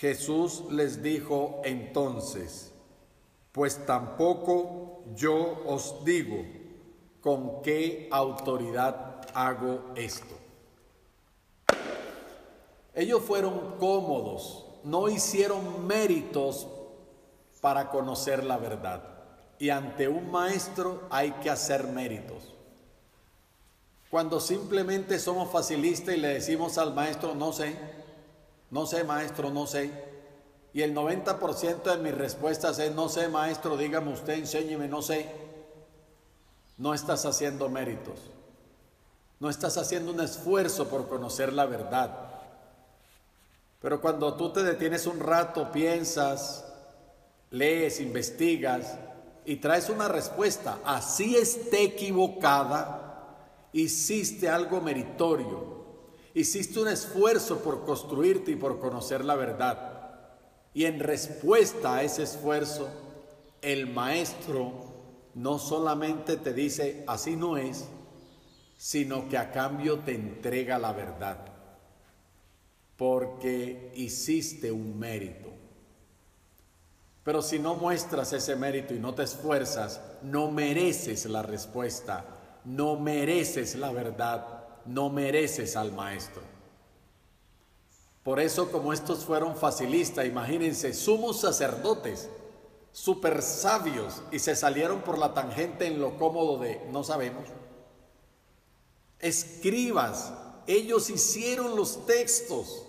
Jesús les dijo entonces, pues tampoco yo os digo con qué autoridad hago esto. Ellos fueron cómodos, no hicieron méritos para conocer la verdad. Y ante un maestro hay que hacer méritos. Cuando simplemente somos facilistas y le decimos al maestro, no sé, no sé maestro, no sé. Y el 90% de mis respuestas es, no sé maestro, dígame usted, enséñeme, no sé. No estás haciendo méritos. No estás haciendo un esfuerzo por conocer la verdad. Pero cuando tú te detienes un rato, piensas, lees, investigas y traes una respuesta, así esté equivocada, hiciste algo meritorio, hiciste un esfuerzo por construirte y por conocer la verdad. Y en respuesta a ese esfuerzo, el maestro no solamente te dice, así no es, sino que a cambio te entrega la verdad, porque hiciste un mérito. Pero si no muestras ese mérito y no te esfuerzas, no mereces la respuesta, no mereces la verdad, no mereces al maestro. Por eso como estos fueron facilistas, imagínense, sumos sacerdotes, super sabios, y se salieron por la tangente en lo cómodo de no sabemos. Escribas, ellos hicieron los textos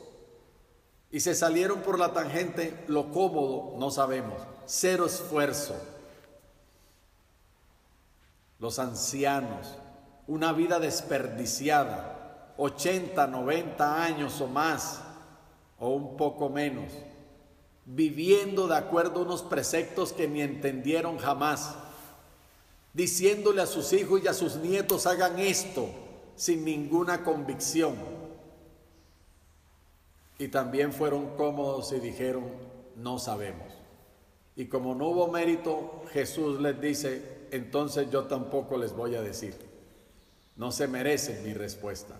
y se salieron por la tangente, lo cómodo, no sabemos, cero esfuerzo. Los ancianos, una vida desperdiciada, 80, 90 años o más, o un poco menos, viviendo de acuerdo a unos preceptos que ni entendieron jamás, diciéndole a sus hijos y a sus nietos hagan esto sin ninguna convicción y también fueron cómodos y dijeron, no sabemos. Y como no hubo mérito, Jesús les dice, entonces yo tampoco les voy a decir. No se merecen mi respuesta.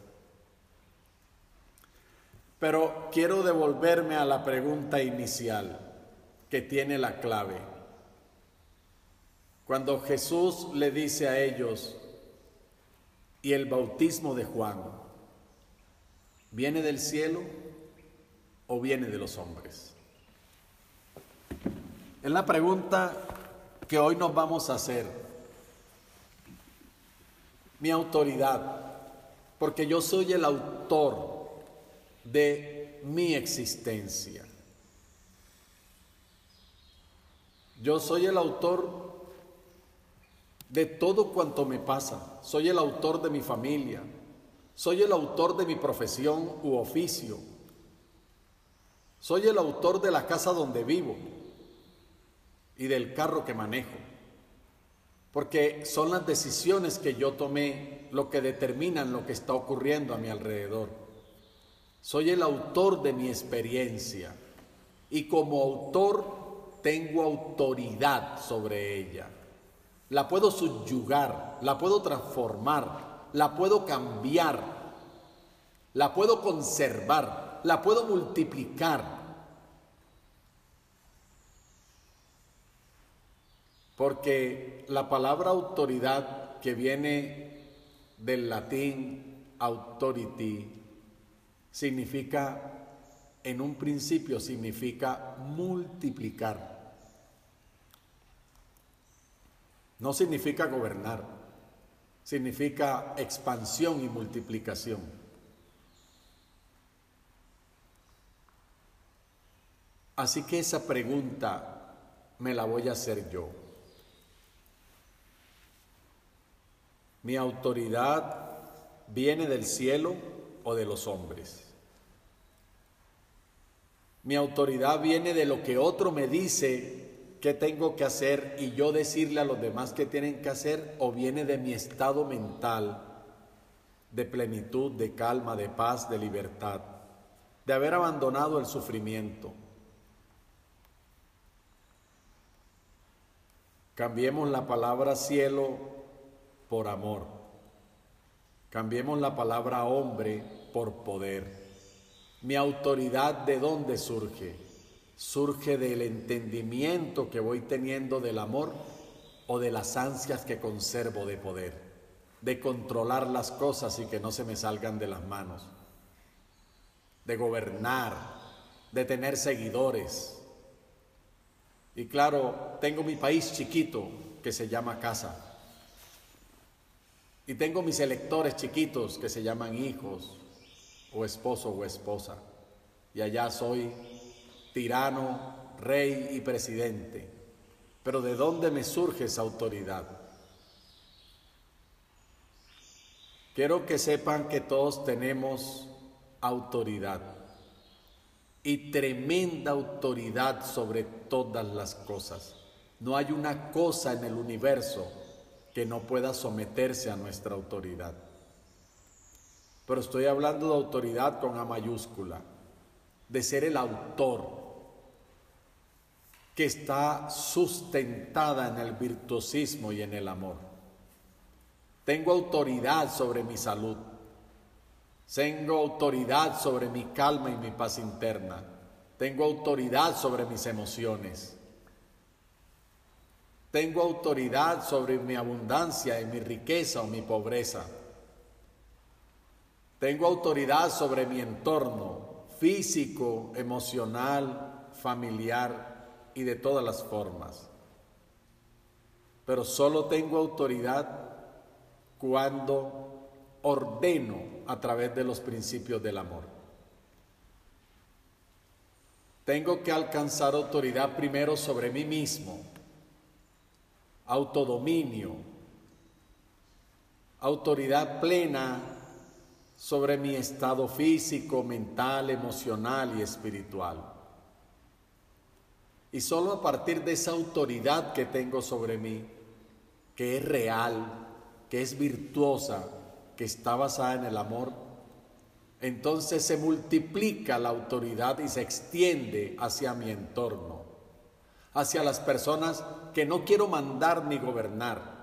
Pero quiero devolverme a la pregunta inicial que tiene la clave. Cuando Jesús le dice a ellos, ¿y el bautismo de Juan viene del cielo o viene de los hombres? Es la pregunta que hoy nos vamos a hacer. Mi autoridad, porque yo soy el autor de mi existencia. Yo soy el autor de todo cuanto me pasa. Soy el autor de mi familia. Soy el autor de mi profesión u oficio. Soy el autor de la casa donde vivo y del carro que manejo, porque son las decisiones que yo tomé lo que determinan lo que está ocurriendo a mi alrededor. Soy el autor de mi experiencia y como autor tengo autoridad sobre ella. La puedo subyugar, la puedo transformar, la puedo cambiar, la puedo conservar, la puedo multiplicar. Porque la palabra autoridad que viene del latín authority significa, en un principio significa multiplicar. No significa gobernar, significa expansión y multiplicación. Así que esa pregunta me la voy a hacer yo. ¿Mi autoridad viene del cielo o de los hombres? Mi autoridad viene de lo que otro me dice que tengo que hacer y yo decirle a los demás que tienen que hacer o viene de mi estado mental de plenitud, de calma, de paz, de libertad, de haber abandonado el sufrimiento. Cambiemos la palabra cielo por amor. Cambiemos la palabra hombre por poder. Mi autoridad de dónde surge? surge del entendimiento que voy teniendo del amor o de las ansias que conservo de poder, de controlar las cosas y que no se me salgan de las manos, de gobernar, de tener seguidores. Y claro, tengo mi país chiquito que se llama casa. Y tengo mis electores chiquitos que se llaman hijos o esposo o esposa. Y allá soy tirano, rey y presidente. Pero ¿de dónde me surge esa autoridad? Quiero que sepan que todos tenemos autoridad y tremenda autoridad sobre todas las cosas. No hay una cosa en el universo que no pueda someterse a nuestra autoridad. Pero estoy hablando de autoridad con A mayúscula, de ser el autor, que está sustentada en el virtuosismo y en el amor. Tengo autoridad sobre mi salud. Tengo autoridad sobre mi calma y mi paz interna. Tengo autoridad sobre mis emociones. Tengo autoridad sobre mi abundancia y mi riqueza o mi pobreza. Tengo autoridad sobre mi entorno físico, emocional, familiar y de todas las formas. Pero solo tengo autoridad cuando ordeno a través de los principios del amor. Tengo que alcanzar autoridad primero sobre mí mismo, autodominio, autoridad plena sobre mi estado físico, mental, emocional y espiritual. Y solo a partir de esa autoridad que tengo sobre mí, que es real, que es virtuosa, que está basada en el amor, entonces se multiplica la autoridad y se extiende hacia mi entorno, hacia las personas que no quiero mandar ni gobernar,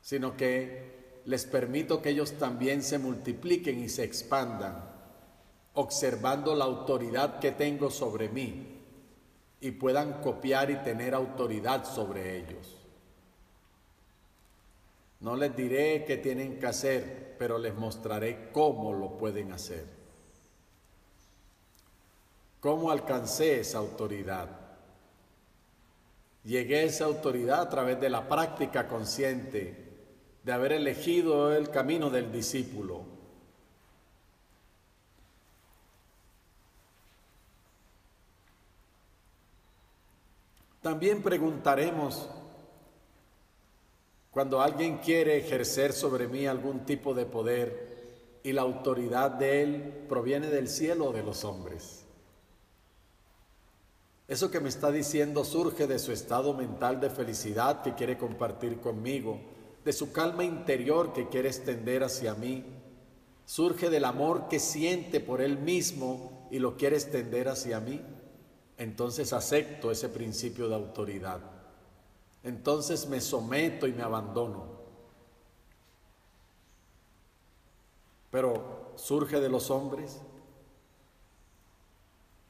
sino que les permito que ellos también se multipliquen y se expandan, observando la autoridad que tengo sobre mí y puedan copiar y tener autoridad sobre ellos. No les diré qué tienen que hacer, pero les mostraré cómo lo pueden hacer. ¿Cómo alcancé esa autoridad? Llegué a esa autoridad a través de la práctica consciente, de haber elegido el camino del discípulo, También preguntaremos, cuando alguien quiere ejercer sobre mí algún tipo de poder y la autoridad de él proviene del cielo o de los hombres. Eso que me está diciendo surge de su estado mental de felicidad que quiere compartir conmigo, de su calma interior que quiere extender hacia mí, surge del amor que siente por él mismo y lo quiere extender hacia mí entonces acepto ese principio de autoridad. Entonces me someto y me abandono. Pero surge de los hombres,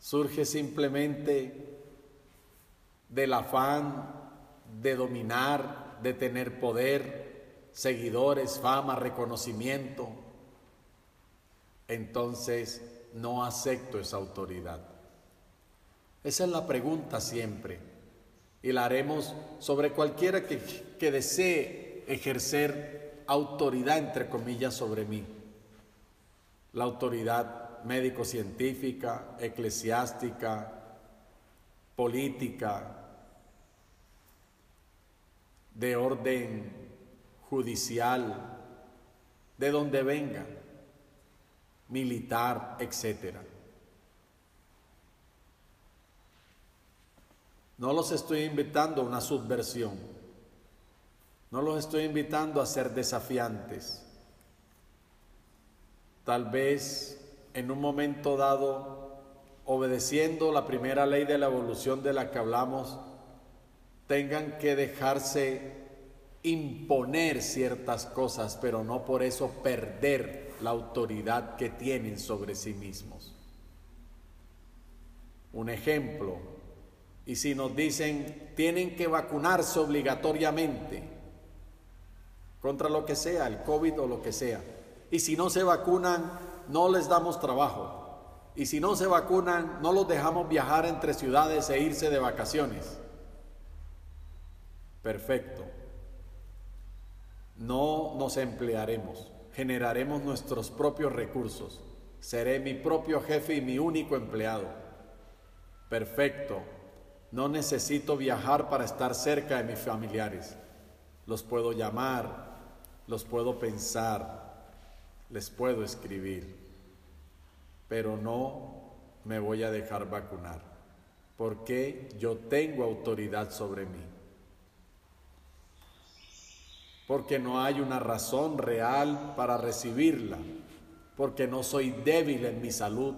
surge simplemente del afán de dominar, de tener poder, seguidores, fama, reconocimiento. Entonces no acepto esa autoridad. Esa es la pregunta siempre. Y la haremos sobre cualquiera que, que desee ejercer autoridad, entre comillas, sobre mí. La autoridad médico-científica, eclesiástica, política, de orden judicial, de donde venga, militar, etcétera. No los estoy invitando a una subversión. No los estoy invitando a ser desafiantes. Tal vez en un momento dado, obedeciendo la primera ley de la evolución de la que hablamos, tengan que dejarse imponer ciertas cosas, pero no por eso perder la autoridad que tienen sobre sí mismos. Un ejemplo, y si nos dicen tienen que vacunarse obligatoriamente contra lo que sea, el COVID o lo que sea, y si no se vacunan, no les damos trabajo. Y si no se vacunan, no los dejamos viajar entre ciudades e irse de vacaciones. Perfecto. No nos emplearemos, generaremos nuestros propios recursos. Seré mi propio jefe y mi único empleado. Perfecto. No necesito viajar para estar cerca de mis familiares. Los puedo llamar, los puedo pensar, les puedo escribir. Pero no me voy a dejar vacunar, porque yo tengo autoridad sobre mí porque no hay una razón real para recibirla, porque no soy débil en mi salud,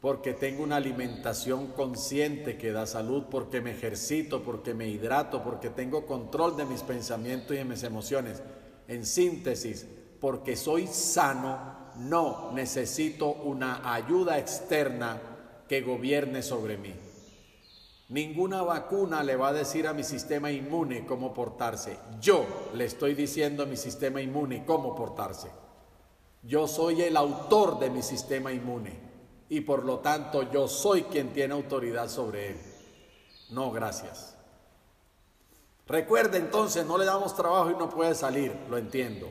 porque tengo una alimentación consciente que da salud, porque me ejercito, porque me hidrato, porque tengo control de mis pensamientos y de mis emociones. En síntesis, porque soy sano, no necesito una ayuda externa que gobierne sobre mí. Ninguna vacuna le va a decir a mi sistema inmune cómo portarse. Yo le estoy diciendo a mi sistema inmune cómo portarse. Yo soy el autor de mi sistema inmune y por lo tanto yo soy quien tiene autoridad sobre él. No, gracias. Recuerde entonces, no le damos trabajo y no puede salir, lo entiendo.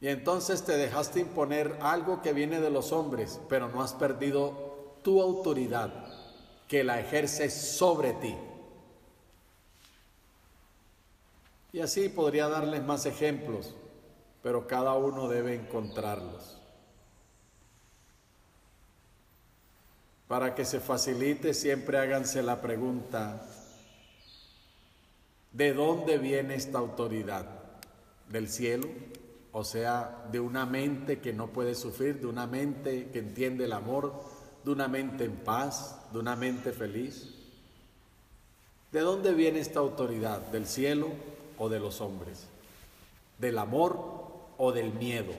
Y entonces te dejaste imponer algo que viene de los hombres, pero no has perdido tu autoridad que la ejerce sobre ti. Y así podría darles más ejemplos, pero cada uno debe encontrarlos. Para que se facilite, siempre háganse la pregunta, ¿de dónde viene esta autoridad? ¿Del cielo? O sea, de una mente que no puede sufrir, de una mente que entiende el amor, de una mente en paz, de una mente feliz? ¿De dónde viene esta autoridad? ¿Del cielo o de los hombres? ¿Del amor o del miedo?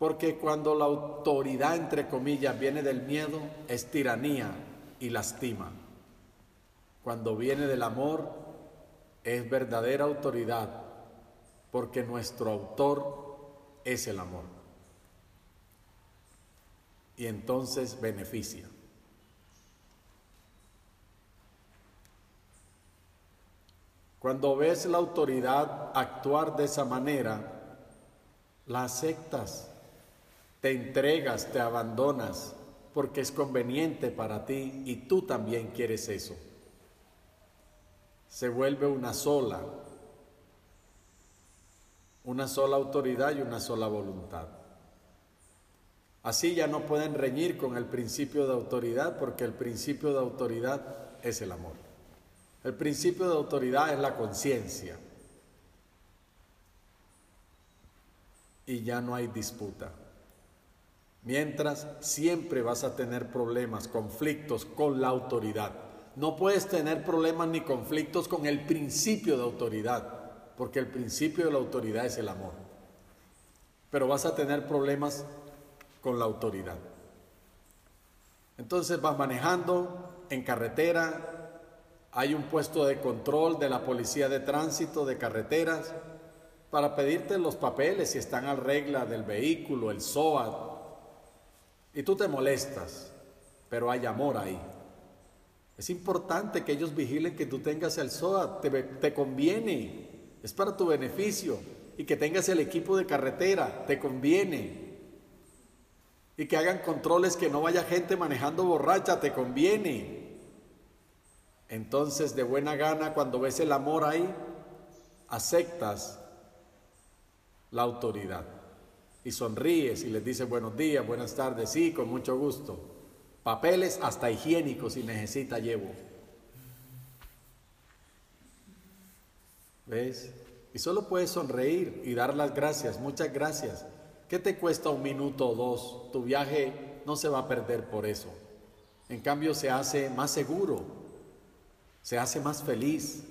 Porque cuando la autoridad, entre comillas, viene del miedo, es tiranía y lastima. Cuando viene del amor, es verdadera autoridad, porque nuestro autor es el amor y entonces beneficia. Cuando ves la autoridad actuar de esa manera, la aceptas, te entregas, te abandonas, porque es conveniente para ti y tú también quieres eso. Se vuelve una sola, una sola autoridad y una sola voluntad. Así ya no pueden reñir con el principio de autoridad porque el principio de autoridad es el amor. El principio de autoridad es la conciencia. Y ya no hay disputa. Mientras siempre vas a tener problemas, conflictos con la autoridad. No puedes tener problemas ni conflictos con el principio de autoridad, porque el principio de la autoridad es el amor. Pero vas a tener problemas con la autoridad. Entonces vas manejando en carretera, hay un puesto de control de la policía de tránsito de carreteras para pedirte los papeles si están al regla del vehículo, el SOAT, y tú te molestas, pero hay amor ahí. Es importante que ellos vigilen que tú tengas el SOAT, te, te conviene, es para tu beneficio, y que tengas el equipo de carretera, te conviene y que hagan controles que no vaya gente manejando borracha, te conviene. Entonces, de buena gana, cuando ves el amor ahí, aceptas la autoridad y sonríes y les dices buenos días, buenas tardes, sí, con mucho gusto. Papeles hasta higiénicos si necesita llevo. ¿Ves? Y solo puedes sonreír y dar las gracias, muchas gracias. ¿Qué te cuesta un minuto o dos? Tu viaje no se va a perder por eso. En cambio se hace más seguro, se hace más feliz.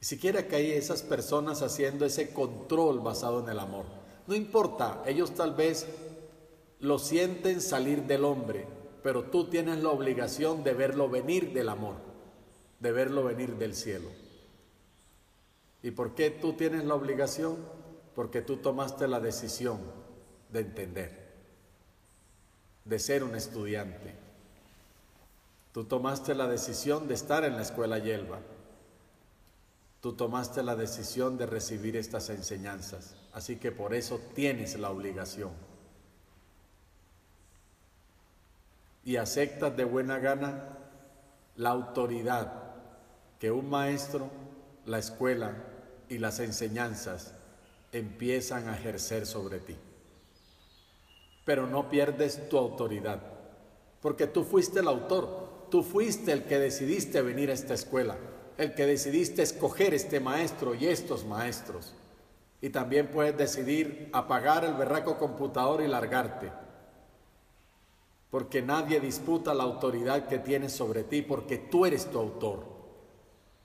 Y siquiera que hay esas personas haciendo ese control basado en el amor. No importa, ellos tal vez lo sienten salir del hombre, pero tú tienes la obligación de verlo venir del amor, de verlo venir del cielo. ¿Y por qué tú tienes la obligación? Porque tú tomaste la decisión de entender, de ser un estudiante. Tú tomaste la decisión de estar en la escuela Yelva. Tú tomaste la decisión de recibir estas enseñanzas. Así que por eso tienes la obligación. Y aceptas de buena gana la autoridad que un maestro, la escuela y las enseñanzas empiezan a ejercer sobre ti. Pero no pierdes tu autoridad, porque tú fuiste el autor, tú fuiste el que decidiste venir a esta escuela, el que decidiste escoger este maestro y estos maestros. Y también puedes decidir apagar el berraco computador y largarte. Porque nadie disputa la autoridad que tienes sobre ti, porque tú eres tu autor.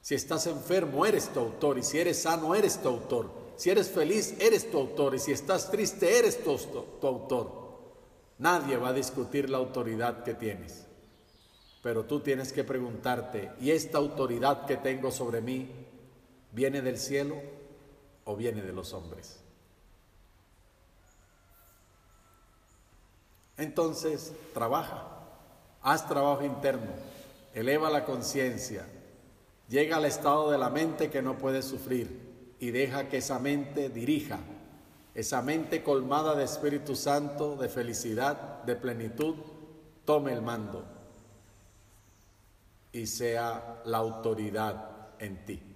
Si estás enfermo, eres tu autor. Y si eres sano, eres tu autor. Si eres feliz, eres tu autor. Y si estás triste, eres tu, tu autor. Nadie va a discutir la autoridad que tienes. Pero tú tienes que preguntarte, ¿y esta autoridad que tengo sobre mí viene del cielo? o viene de los hombres. Entonces, trabaja, haz trabajo interno, eleva la conciencia, llega al estado de la mente que no puede sufrir y deja que esa mente dirija, esa mente colmada de Espíritu Santo, de felicidad, de plenitud, tome el mando y sea la autoridad en ti.